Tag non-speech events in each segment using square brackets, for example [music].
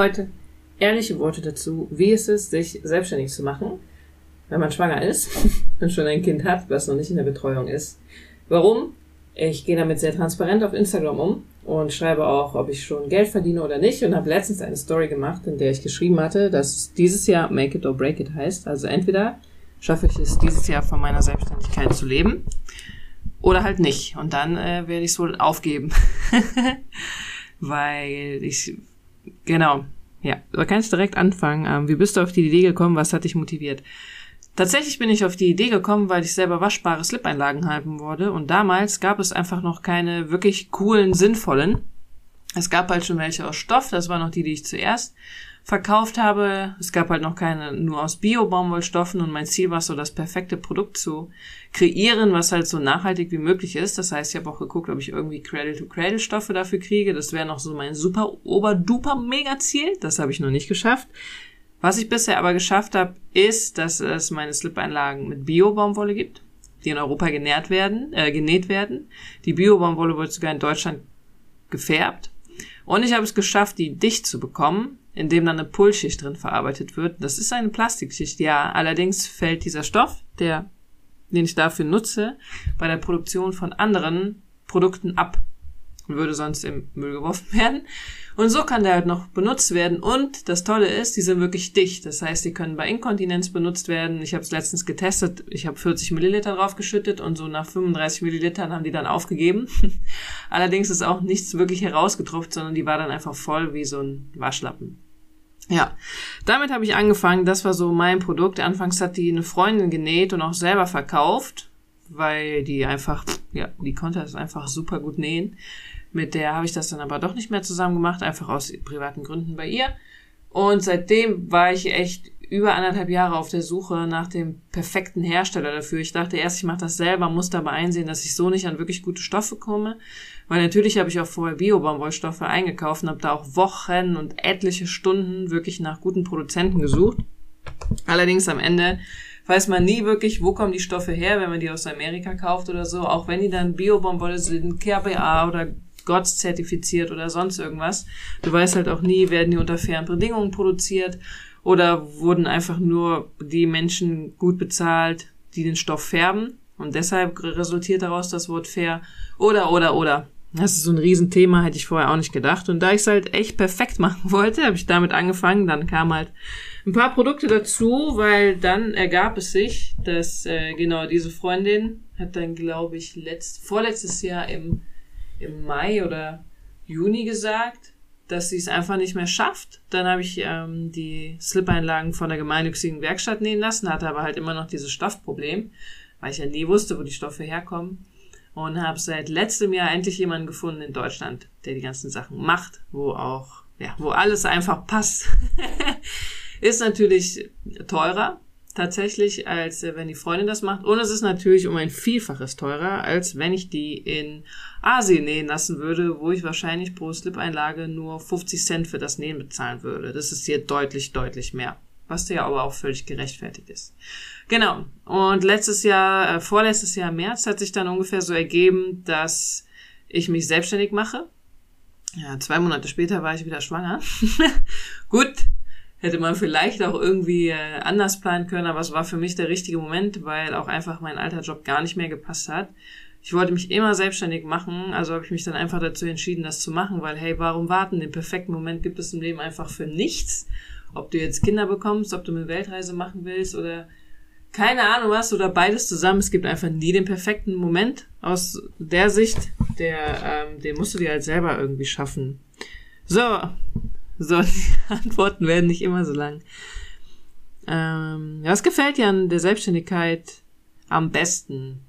Heute ehrliche Worte dazu, wie es ist, sich selbstständig zu machen, wenn man schwanger ist [laughs] und schon ein Kind hat, was noch nicht in der Betreuung ist. Warum? Ich gehe damit sehr transparent auf Instagram um und schreibe auch, ob ich schon Geld verdiene oder nicht und habe letztens eine Story gemacht, in der ich geschrieben hatte, dass dieses Jahr Make It or Break It heißt. Also entweder schaffe ich es dieses Jahr von meiner Selbstständigkeit zu leben oder halt nicht. Und dann äh, werde ich es wohl aufgeben. [laughs] Weil ich, genau, ja, da kann ich direkt anfangen. Ähm, wie bist du auf die Idee gekommen? Was hat dich motiviert? Tatsächlich bin ich auf die Idee gekommen, weil ich selber waschbare Slip-Einlagen haben wollte und damals gab es einfach noch keine wirklich coolen, sinnvollen. Es gab halt schon welche aus Stoff, das waren noch die, die ich zuerst verkauft habe. Es gab halt noch keine nur aus Bio-Baumwollstoffen und mein Ziel war so, das perfekte Produkt zu kreieren, was halt so nachhaltig wie möglich ist. Das heißt, ich habe auch geguckt, ob ich irgendwie Cradle-to-Cradle-Stoffe dafür kriege. Das wäre noch so mein super oberduper mega Ziel. Das habe ich noch nicht geschafft. Was ich bisher aber geschafft habe, ist, dass es meine Slip-Einlagen mit Bio-Baumwolle gibt, die in Europa genährt werden, äh, genäht werden. Die Bio-Baumwolle wird sogar in Deutschland gefärbt. Und ich habe es geschafft, die dicht zu bekommen, indem dann eine Pullschicht drin verarbeitet wird. Das ist eine Plastikschicht, ja. Allerdings fällt dieser Stoff, der, den ich dafür nutze, bei der Produktion von anderen Produkten ab und würde sonst im Müll geworfen [laughs] werden. Und so kann der halt noch benutzt werden. Und das Tolle ist, die sind wirklich dicht. Das heißt, die können bei Inkontinenz benutzt werden. Ich habe es letztens getestet. Ich habe 40 Milliliter draufgeschüttet und so nach 35 Millilitern haben die dann aufgegeben. [laughs] Allerdings ist auch nichts wirklich herausgetropft, sondern die war dann einfach voll wie so ein Waschlappen. Ja, damit habe ich angefangen. Das war so mein Produkt. Anfangs hat die eine Freundin genäht und auch selber verkauft, weil die einfach, ja, die konnte das einfach super gut nähen. Mit der habe ich das dann aber doch nicht mehr zusammen gemacht, einfach aus privaten Gründen bei ihr. Und seitdem war ich echt über anderthalb Jahre auf der Suche nach dem perfekten Hersteller dafür. Ich dachte erst, ich mache das selber, musste aber einsehen, dass ich so nicht an wirklich gute Stoffe komme. Weil natürlich habe ich auch vorher Bio-Baumwollstoffe eingekauft und habe da auch Wochen und etliche Stunden wirklich nach guten Produzenten gesucht. Allerdings am Ende weiß man nie wirklich, wo kommen die Stoffe her, wenn man die aus Amerika kauft oder so. Auch wenn die dann Bio-Baumwolle sind, KBA oder GOTS zertifiziert oder sonst irgendwas. Du weißt halt auch nie, werden die unter fairen Bedingungen produziert oder wurden einfach nur die Menschen gut bezahlt, die den Stoff färben. Und deshalb resultiert daraus das Wort fair oder oder oder. Das ist so ein Riesenthema, hätte ich vorher auch nicht gedacht. Und da ich es halt echt perfekt machen [laughs] wollte, habe ich damit angefangen. Dann kamen halt ein paar Produkte dazu, weil dann ergab es sich, dass äh, genau diese Freundin hat dann, glaube ich, letzt, vorletztes Jahr im im Mai oder Juni gesagt, dass sie es einfach nicht mehr schafft. Dann habe ich ähm, die Slip-Einlagen von der gemeinnützigen Werkstatt nähen lassen, hatte aber halt immer noch dieses Stoffproblem, weil ich ja nie wusste, wo die Stoffe herkommen. Und habe seit letztem Jahr endlich jemanden gefunden in Deutschland, der die ganzen Sachen macht, wo auch, ja, wo alles einfach passt. [laughs] Ist natürlich teurer, tatsächlich, als äh, wenn die Freundin das macht. Und es ist natürlich um ein Vielfaches teurer, als wenn ich die in Asien nähen lassen würde, wo ich wahrscheinlich pro Slip-Einlage nur 50 Cent für das Nähen bezahlen würde. Das ist hier deutlich, deutlich mehr. Was ja aber auch völlig gerechtfertigt ist. Genau. Und letztes Jahr, äh, vorletztes Jahr März hat sich dann ungefähr so ergeben, dass ich mich selbstständig mache. Ja, zwei Monate später war ich wieder schwanger. [laughs] Gut, hätte man vielleicht auch irgendwie äh, anders planen können, aber es war für mich der richtige Moment, weil auch einfach mein alter Job gar nicht mehr gepasst hat. Ich wollte mich immer selbstständig machen, also habe ich mich dann einfach dazu entschieden, das zu machen, weil hey, warum warten? Den perfekten Moment gibt es im Leben einfach für nichts. Ob du jetzt Kinder bekommst, ob du eine Weltreise machen willst oder keine Ahnung was oder beides zusammen. Es gibt einfach nie den perfekten Moment. Aus der Sicht, der, ähm, den musst du dir halt selber irgendwie schaffen. So, so, [laughs] die Antworten werden nicht immer so lang. Ähm, was gefällt dir an der Selbstständigkeit am besten?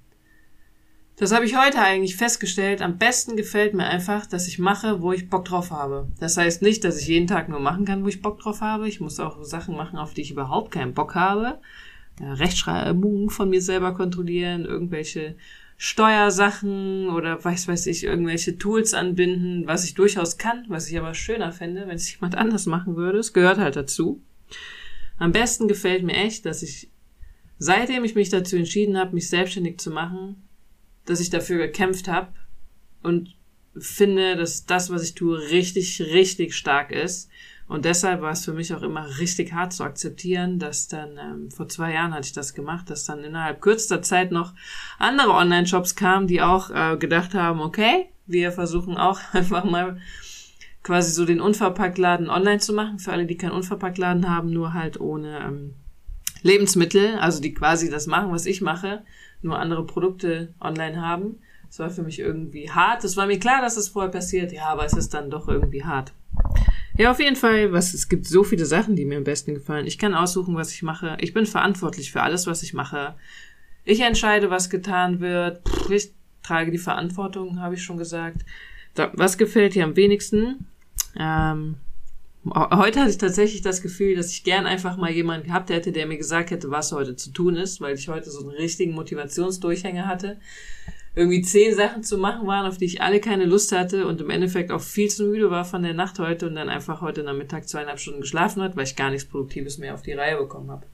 Das habe ich heute eigentlich festgestellt. Am besten gefällt mir einfach, dass ich mache, wo ich Bock drauf habe. Das heißt nicht, dass ich jeden Tag nur machen kann, wo ich Bock drauf habe. Ich muss auch Sachen machen, auf die ich überhaupt keinen Bock habe. Rechtschreibungen von mir selber kontrollieren, irgendwelche Steuersachen oder weiß weiß ich, irgendwelche Tools anbinden, was ich durchaus kann, was ich aber schöner fände, wenn es jemand anders machen würde. Es gehört halt dazu. Am besten gefällt mir echt, dass ich, seitdem ich mich dazu entschieden habe, mich selbstständig zu machen, dass ich dafür gekämpft habe und finde, dass das, was ich tue, richtig, richtig stark ist Und deshalb war es für mich auch immer richtig hart zu akzeptieren, dass dann, ähm, vor zwei Jahren hatte ich das gemacht, dass dann innerhalb kürzester Zeit noch andere Online-Shops kamen, die auch äh, gedacht haben, okay, wir versuchen auch [laughs] einfach mal quasi so den Unverpacktladen online zu machen, für alle, die keinen Unverpacktladen haben, nur halt ohne ähm, Lebensmittel, also die quasi das machen, was ich mache, nur andere Produkte online haben. Das war für mich irgendwie hart. Es war mir klar, dass es das vorher passiert, ja, aber es ist dann doch irgendwie hart. Ja, auf jeden Fall, was, es gibt so viele Sachen, die mir am besten gefallen. Ich kann aussuchen, was ich mache. Ich bin verantwortlich für alles, was ich mache. Ich entscheide, was getan wird. Ich trage die Verantwortung, habe ich schon gesagt. Was gefällt dir am wenigsten? Ähm, heute hatte ich tatsächlich das Gefühl, dass ich gern einfach mal jemanden gehabt hätte, der mir gesagt hätte, was heute zu tun ist, weil ich heute so einen richtigen Motivationsdurchhänger hatte. Irgendwie zehn Sachen zu machen waren, auf die ich alle keine Lust hatte und im Endeffekt auch viel zu müde war von der Nacht heute und dann einfach heute Nachmittag zweieinhalb Stunden geschlafen hat, weil ich gar nichts Produktives mehr auf die Reihe bekommen habe.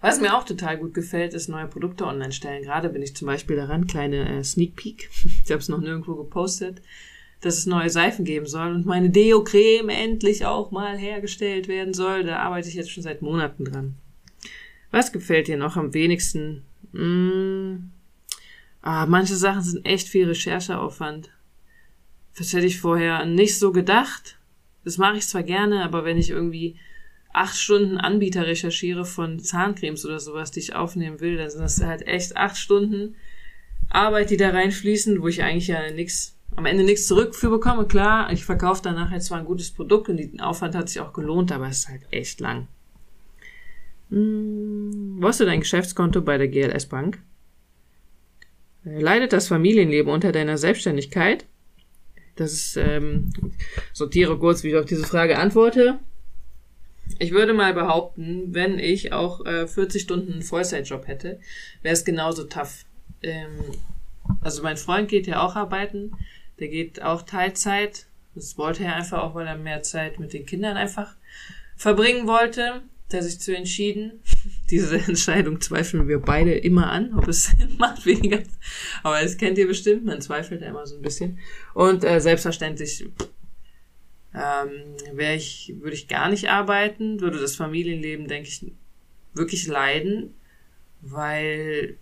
Was mir auch total gut gefällt, ist neue Produkte online stellen. Gerade bin ich zum Beispiel daran, kleine äh, Sneak Peek. [laughs] Ich habe es noch nirgendwo gepostet dass es neue Seifen geben soll und meine Deo-Creme endlich auch mal hergestellt werden soll. Da arbeite ich jetzt schon seit Monaten dran. Was gefällt dir noch am wenigsten? Hm, ah, manche Sachen sind echt viel Rechercheaufwand. Das hätte ich vorher nicht so gedacht. Das mache ich zwar gerne, aber wenn ich irgendwie acht Stunden Anbieter recherchiere von Zahncremes oder sowas, die ich aufnehmen will, dann sind das halt echt acht Stunden Arbeit, die da reinfließen, wo ich eigentlich ja nichts am Ende nichts zurück für bekomme. Klar, ich verkaufe danach jetzt zwar ein gutes Produkt und der Aufwand hat sich auch gelohnt, aber es ist halt echt lang. Hm, wo hast du dein Geschäftskonto bei der GLS Bank? Leidet das Familienleben unter deiner Selbstständigkeit? Das ist, ähm, sortiere kurz, wie ich auf diese Frage antworte. Ich würde mal behaupten, wenn ich auch äh, 40 Stunden Vollzeitjob hätte, wäre es genauso tough. Ähm, also mein Freund geht ja auch arbeiten. Der geht auch Teilzeit. Das wollte er einfach auch, weil er mehr Zeit mit den Kindern einfach verbringen wollte. Der sich zu entschieden. [laughs] Diese Entscheidung zweifeln wir beide immer an, ob es Sinn [laughs] macht, weniger. Aber das kennt ihr bestimmt, man zweifelt immer so ein bisschen. Und äh, selbstverständlich ähm, wäre ich, würde ich gar nicht arbeiten, würde das Familienleben, denke ich, wirklich leiden, weil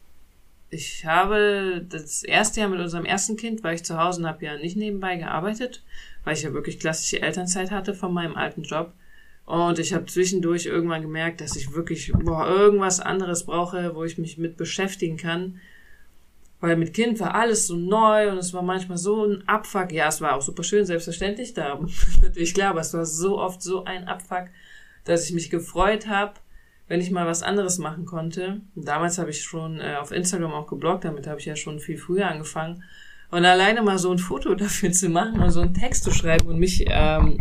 ich habe das erste Jahr mit unserem ersten Kind, war ich zu Hause habe ja nicht nebenbei gearbeitet, weil ich ja wirklich klassische Elternzeit hatte von meinem alten Job. Und ich habe zwischendurch irgendwann gemerkt, dass ich wirklich boah, irgendwas anderes brauche, wo ich mich mit beschäftigen kann. Weil mit Kind war alles so neu und es war manchmal so ein Abfuck. Ja, es war auch super schön, selbstverständlich da. [laughs] Natürlich klar, aber es war so oft so ein Abfuck, dass ich mich gefreut habe, wenn ich mal was anderes machen konnte. damals habe ich schon äh, auf Instagram auch gebloggt, damit habe ich ja schon viel früher angefangen. Und alleine mal so ein Foto [laughs] dafür zu machen und so einen Text zu schreiben und mich ähm,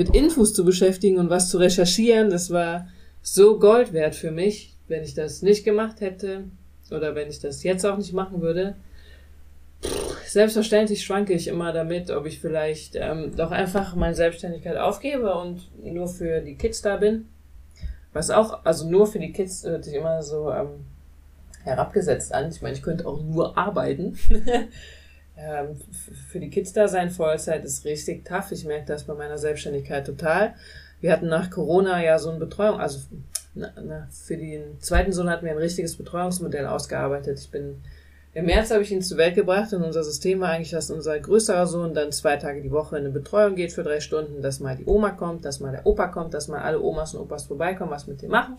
mit Infos zu beschäftigen und was zu recherchieren, das war so Gold wert für mich. Wenn ich das nicht gemacht hätte oder wenn ich das jetzt auch nicht machen würde, selbstverständlich schwanke ich immer damit, ob ich vielleicht ähm, doch einfach meine Selbstständigkeit aufgebe und nur für die Kids da bin was auch, also nur für die Kids hört sich immer so ähm, herabgesetzt an. Ich meine, ich könnte auch nur arbeiten. [laughs] ähm, für die Kids da sein Vollzeit ist richtig tough. Ich merke das bei meiner Selbstständigkeit total. Wir hatten nach Corona ja so ein Betreuung, also für den zweiten Sohn hatten wir ein richtiges Betreuungsmodell ausgearbeitet. Ich bin im März habe ich ihn zur Welt gebracht und unser System war eigentlich, dass unser größerer Sohn dann zwei Tage die Woche in eine Betreuung geht für drei Stunden, dass mal die Oma kommt, dass mal der Opa kommt, dass mal alle Omas und Opas vorbeikommen, was mit dem machen.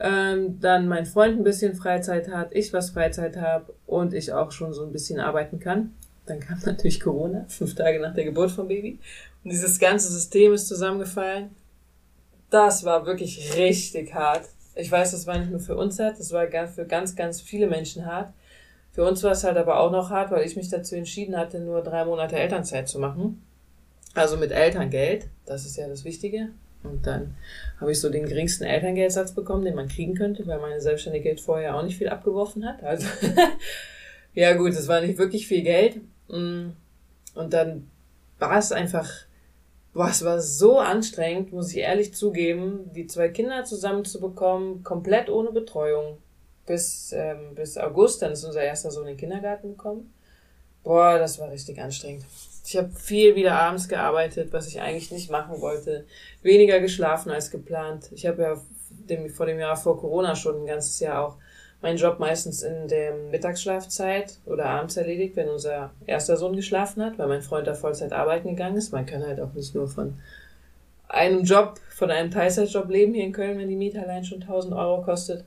Ähm, dann mein Freund ein bisschen Freizeit hat, ich was Freizeit habe und ich auch schon so ein bisschen arbeiten kann. Dann kam natürlich Corona, fünf Tage nach der Geburt vom Baby. Und dieses ganze System ist zusammengefallen. Das war wirklich richtig hart. Ich weiß, das war nicht nur für uns hart, das war für ganz, ganz viele Menschen hart. Für uns war es halt aber auch noch hart, weil ich mich dazu entschieden hatte, nur drei Monate Elternzeit zu machen. Also mit Elterngeld, das ist ja das Wichtige. Und dann habe ich so den geringsten Elterngeldsatz bekommen, den man kriegen könnte, weil meine Selbstständigkeit vorher auch nicht viel abgeworfen hat. Also [laughs] ja gut, es war nicht wirklich viel Geld. Mm. Und dann war es einfach, boah, es war so anstrengend, muss ich ehrlich zugeben, die zwei Kinder zusammenzubekommen, komplett ohne Betreuung bis, ähm, bis August, dann ist unser erster Sohn in den Kindergarten gekommen. Boah, das war richtig anstrengend. Ich habe viel wieder abends gearbeitet, was ich eigentlich nicht machen wollte. Weniger geschlafen als geplant. Ich habe ja dem, vor dem Jahr vor Corona schon ein ganzes Jahr auch meinen Job meistens in der Mittagsschlafzeit oder abends erledigt, wenn unser erster Sohn geschlafen hat, weil mein Freund da Vollzeit arbeiten gegangen ist. Man kann halt auch nicht nur von einem Job, von einem Teilzeitjob leben hier in Köln, wenn die Miete allein schon 1000 Euro kostet.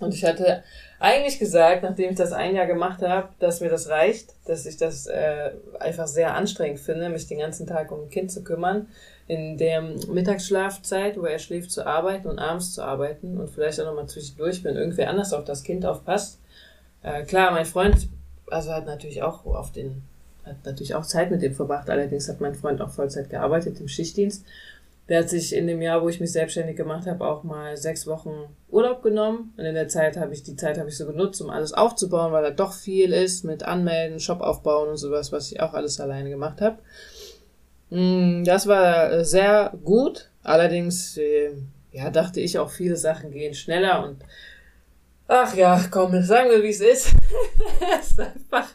Und ich hatte eigentlich gesagt, nachdem ich das ein Jahr gemacht habe, dass mir das reicht, dass ich das äh, einfach sehr anstrengend finde, mich den ganzen Tag um ein Kind zu kümmern, in der Mittagsschlafzeit, wo er schläft, zu arbeiten und abends zu arbeiten und vielleicht auch nochmal zwischendurch, wenn irgendwer anders auf das Kind aufpasst. Äh, klar, mein Freund, also hat natürlich auch auf den, hat natürlich auch Zeit mit dem verbracht, allerdings hat mein Freund auch Vollzeit gearbeitet im Schichtdienst der hat sich in dem Jahr, wo ich mich selbstständig gemacht habe, auch mal sechs Wochen Urlaub genommen. Und in der Zeit habe ich, die Zeit habe ich so genutzt, um alles aufzubauen, weil da doch viel ist mit Anmelden, Shop aufbauen und sowas, was ich auch alles alleine gemacht habe. Mm, das war sehr gut. Allerdings, äh, ja, dachte ich auch, viele Sachen gehen schneller und ach ja, komm, sagen wir, wie es ist. [laughs] es ist einfach,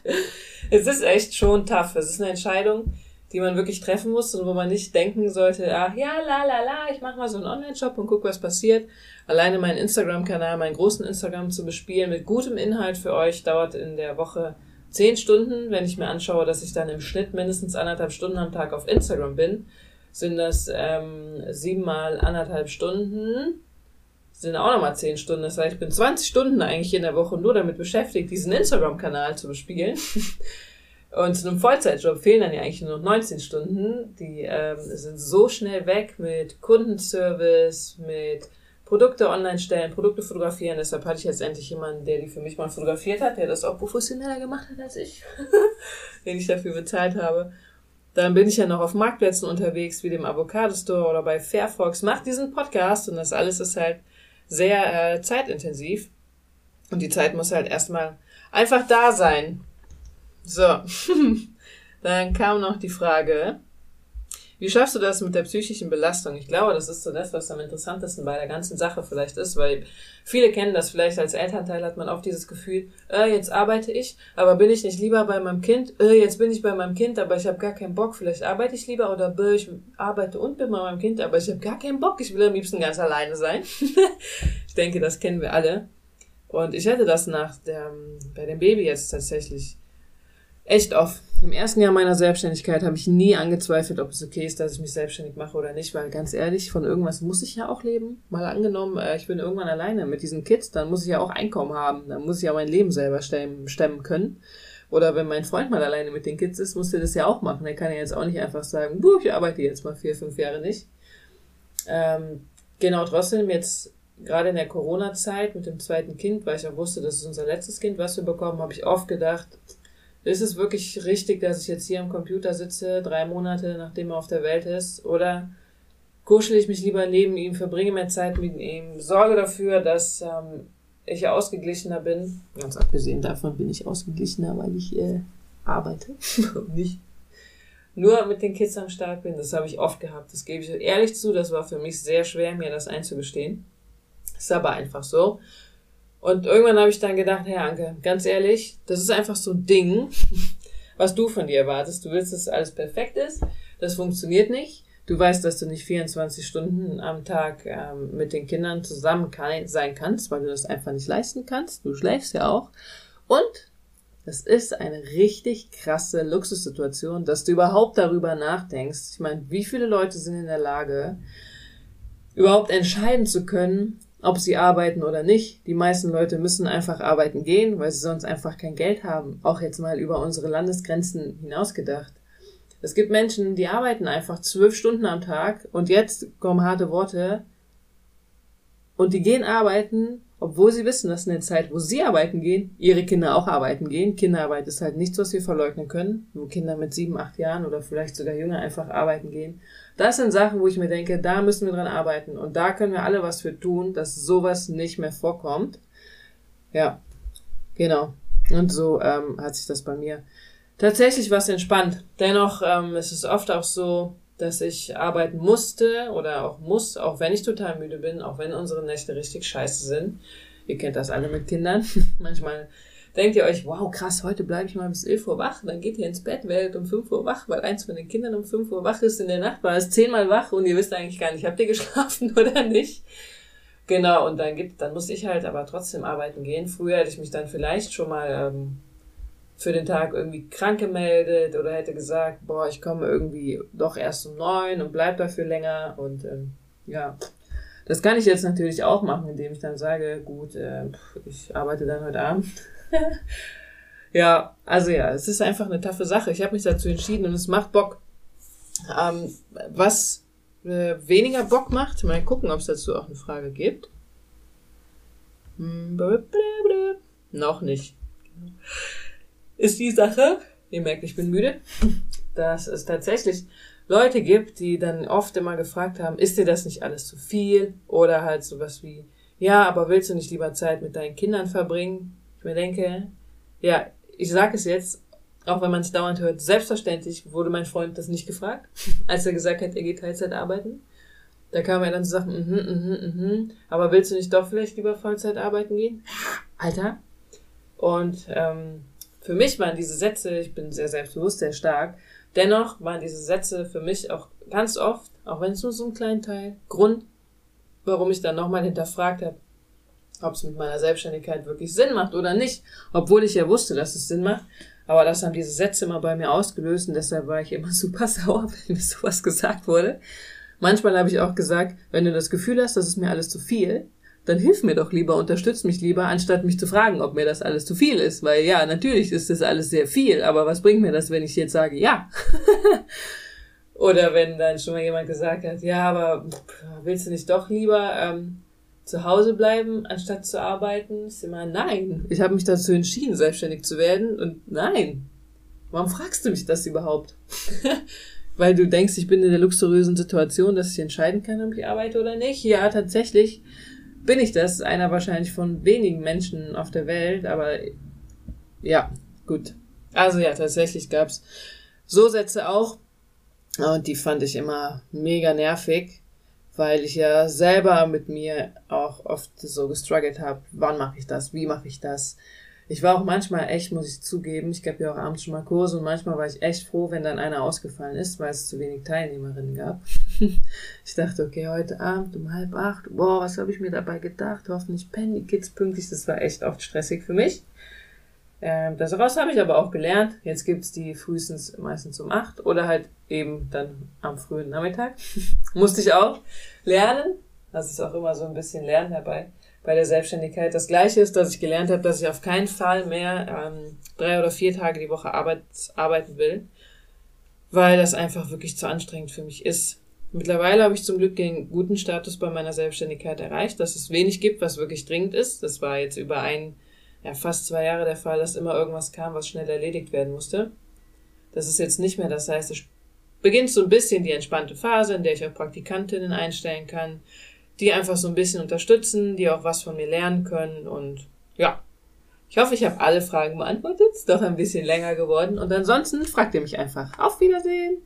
es ist echt schon tough. Es ist eine Entscheidung die man wirklich treffen muss und wo man nicht denken sollte, ach ja, la la la, ich mache mal so einen Online-Shop und guck, was passiert. Alleine meinen Instagram-Kanal, meinen großen Instagram zu bespielen mit gutem Inhalt für euch dauert in der Woche zehn Stunden. Wenn ich mir anschaue, dass ich dann im Schnitt mindestens anderthalb Stunden am Tag auf Instagram bin, sind das ähm, siebenmal anderthalb Stunden sind auch nochmal zehn Stunden. Das heißt, ich bin 20 Stunden eigentlich in der Woche nur damit beschäftigt, diesen Instagram-Kanal zu bespielen. [laughs] Und zu einem Vollzeitjob fehlen dann ja eigentlich nur noch 19 Stunden. Die ähm, sind so schnell weg mit Kundenservice, mit Produkte online stellen, Produkte fotografieren. Deshalb hatte ich jetzt endlich jemanden, der die für mich mal fotografiert hat, der das auch professioneller gemacht hat als ich, [laughs] den ich dafür bezahlt habe. Dann bin ich ja noch auf Marktplätzen unterwegs, wie dem Avocado Store oder bei Fairfox, mach diesen Podcast und das alles ist halt sehr äh, zeitintensiv. Und die Zeit muss halt erstmal einfach da sein. So, [laughs] dann kam noch die Frage, wie schaffst du das mit der psychischen Belastung? Ich glaube, das ist so das, was am interessantesten bei der ganzen Sache vielleicht ist, weil viele kennen das vielleicht als Elternteil hat man auch dieses Gefühl, äh, jetzt arbeite ich, aber bin ich nicht lieber bei meinem Kind? Äh, jetzt bin ich bei meinem Kind, aber ich habe gar keinen Bock. Vielleicht arbeite ich lieber oder äh, ich arbeite und bin bei meinem Kind, aber ich habe gar keinen Bock. Ich will am liebsten ganz alleine sein. [laughs] ich denke, das kennen wir alle. Und ich hätte das nach der, bei dem Baby jetzt tatsächlich echt oft. Im ersten Jahr meiner Selbstständigkeit habe ich nie angezweifelt, ob es okay ist, dass ich mich selbstständig mache oder nicht, weil ganz ehrlich, von irgendwas muss ich ja auch leben. Mal angenommen, äh, ich bin irgendwann alleine mit diesen Kids, dann muss ich ja auch Einkommen haben, dann muss ich ja mein Leben selber stemmen, können. Oder wenn mein Freund mal alleine mit den Kids ist, muss er das ja auch machen. Er kann ja jetzt auch nicht einfach sagen, ich arbeite jetzt mal vier, fünf Jahre nicht. Ähm, genau, trotzdem jetzt gerade in der Corona-Zeit mit dem zweiten Kind, weil ich auch wusste, das ist unser letztes Kind, was wir bekommen, habe ich oft gedacht, ist es wirklich richtig, dass ich jetzt hier am Computer sitze, drei Monate nachdem er auf der Welt ist? Oder kuschel ich mich lieber neben ihm, verbringe mehr Zeit mit ihm, sorge dafür, dass ähm, ich ausgeglichener bin? Ganz abgesehen davon bin ich ausgeglichener, weil ich äh, arbeite [laughs] und nicht nur mit den Kids am Start bin. Das habe ich oft gehabt. Das gebe ich ehrlich zu. Das war für mich sehr schwer, mir das einzugestehen. Ist aber einfach so. Und irgendwann habe ich dann gedacht, Herr Anke, ganz ehrlich, das ist einfach so ein Ding, [laughs] was du von dir erwartest. Du willst, dass alles perfekt ist. Das funktioniert nicht. Du weißt, dass du nicht 24 Stunden am Tag ähm, mit den Kindern zusammen kann, sein kannst, weil du das einfach nicht leisten kannst. Du schläfst ja auch. Und das ist eine richtig krasse Luxussituation, dass du überhaupt darüber nachdenkst. Ich meine, wie viele Leute sind in der Lage, überhaupt entscheiden zu können, ob sie arbeiten oder nicht. Die meisten Leute müssen einfach arbeiten gehen, weil sie sonst einfach kein Geld haben. Auch jetzt mal über unsere Landesgrenzen hinausgedacht. Es gibt Menschen, die arbeiten einfach zwölf Stunden am Tag und jetzt kommen harte Worte und die gehen arbeiten obwohl sie wissen, dass in der Zeit, wo sie arbeiten gehen, ihre Kinder auch arbeiten gehen. Kinderarbeit ist halt nichts, was wir verleugnen können, wo Kinder mit sieben, acht Jahren oder vielleicht sogar jünger einfach arbeiten gehen. Das sind Sachen, wo ich mir denke, da müssen wir dran arbeiten und da können wir alle was für tun, dass sowas nicht mehr vorkommt. Ja, genau. Und so ähm, hat sich das bei mir tatsächlich was entspannt. Dennoch ähm, ist es oft auch so, dass ich arbeiten musste oder auch muss, auch wenn ich total müde bin, auch wenn unsere Nächte richtig scheiße sind. Ihr kennt das alle mit Kindern. [laughs] Manchmal denkt ihr euch, wow, krass, heute bleibe ich mal bis 11 Uhr wach, dann geht ihr ins Bett, werdet um 5 Uhr wach, weil eins von den Kindern um 5 Uhr wach ist in der Nacht, war es zehnmal wach und ihr wisst eigentlich gar nicht, habt ihr [laughs] geschlafen oder nicht. Genau, und dann gibt, dann muss ich halt aber trotzdem arbeiten gehen. Früher hätte ich mich dann vielleicht schon mal ähm, für den Tag irgendwie krank gemeldet oder hätte gesagt, boah, ich komme irgendwie doch erst um neun und bleib dafür länger und ähm, ja, das kann ich jetzt natürlich auch machen, indem ich dann sage, gut, äh, ich arbeite dann heute Abend. [laughs] ja, also ja, es ist einfach eine taffe Sache. Ich habe mich dazu entschieden und es macht Bock. Ähm, was äh, weniger Bock macht, mal gucken, ob es dazu auch eine Frage gibt. Hm, Noch nicht. Ist die Sache, ihr merkt, ich bin müde, [laughs] dass es tatsächlich Leute gibt, die dann oft immer gefragt haben, ist dir das nicht alles zu viel? Oder halt sowas wie, ja, aber willst du nicht lieber Zeit mit deinen Kindern verbringen? Ich mir denke, ja, ich sage es jetzt, auch wenn man es dauernd hört, selbstverständlich wurde mein Freund das nicht gefragt, [laughs] als er gesagt hat, er geht Teilzeit arbeiten. Da kam er dann zu sagen, mhm, mhm, mhm, aber willst du nicht doch vielleicht lieber Vollzeit arbeiten gehen? Alter. Und ähm, für mich waren diese Sätze, ich bin sehr selbstbewusst, sehr stark, Dennoch waren diese Sätze für mich auch ganz oft, auch wenn es nur so ein kleinen Teil, Grund, warum ich dann nochmal hinterfragt habe, ob es mit meiner Selbstständigkeit wirklich Sinn macht oder nicht, obwohl ich ja wusste, dass es Sinn macht. Aber das haben diese Sätze immer bei mir ausgelöst und deshalb war ich immer [laughs] super sauer, wenn mir sowas gesagt wurde. Manchmal habe ich auch gesagt, wenn du das Gefühl hast, das ist mir alles zu viel, dann hilf mir doch lieber, unterstütz mich lieber, anstatt mich zu fragen, ob mir das alles zu viel ist. Weil ja, natürlich ist das alles sehr viel, aber was bringt mir das, wenn ich jetzt sage, ja? [laughs] Oder wenn dann schon mal jemand gesagt hat, ja, aber willst du nicht doch lieber ähm, zu Hause bleiben, anstatt zu arbeiten? Ist immer nein. Ich habe mich dazu entschieden, selbstständig zu werden und nein. Warum fragst du mich das überhaupt? [laughs] Weil du denkst, ich bin in der luxuriösen Situation, dass ich entscheiden kann, ob ich arbeite oder nicht. Ja, tatsächlich bin ich das, einer wahrscheinlich von wenigen Menschen auf der Welt, aber ja, gut. Also ja, tatsächlich gab's so Sätze auch und die fand ich immer mega nervig, weil ich ja selber mit mir auch oft so gestruggelt habe, wann mache ich das, wie mache ich das, ich war auch manchmal echt, muss ich zugeben, ich gab ja auch abends schon mal Kurse und manchmal war ich echt froh, wenn dann einer ausgefallen ist, weil es zu wenig Teilnehmerinnen gab. [laughs] ich dachte, okay, heute Abend um halb acht, boah, was habe ich mir dabei gedacht? Hoffentlich pennen die Kids pünktlich. Das war echt oft stressig für mich. Ähm, daraus habe ich aber auch gelernt. Jetzt gibt's die frühestens meistens um acht oder halt eben dann am frühen Nachmittag. [laughs] Musste ich auch lernen. Das ist auch immer so ein bisschen Lernen dabei bei der Selbstständigkeit. Das Gleiche ist, dass ich gelernt habe, dass ich auf keinen Fall mehr ähm, drei oder vier Tage die Woche arbeit, arbeiten will, weil das einfach wirklich zu anstrengend für mich ist. Mittlerweile habe ich zum Glück den guten Status bei meiner Selbstständigkeit erreicht, dass es wenig gibt, was wirklich dringend ist. Das war jetzt über ein, ja, fast zwei Jahre der Fall, dass immer irgendwas kam, was schnell erledigt werden musste. Das ist jetzt nicht mehr, das heißt, es beginnt so ein bisschen die entspannte Phase, in der ich auch Praktikantinnen einstellen kann, die einfach so ein bisschen unterstützen, die auch was von mir lernen können und ja. Ich hoffe, ich habe alle Fragen beantwortet. Ist doch ein bisschen länger geworden. Und ansonsten fragt ihr mich einfach. Auf Wiedersehen!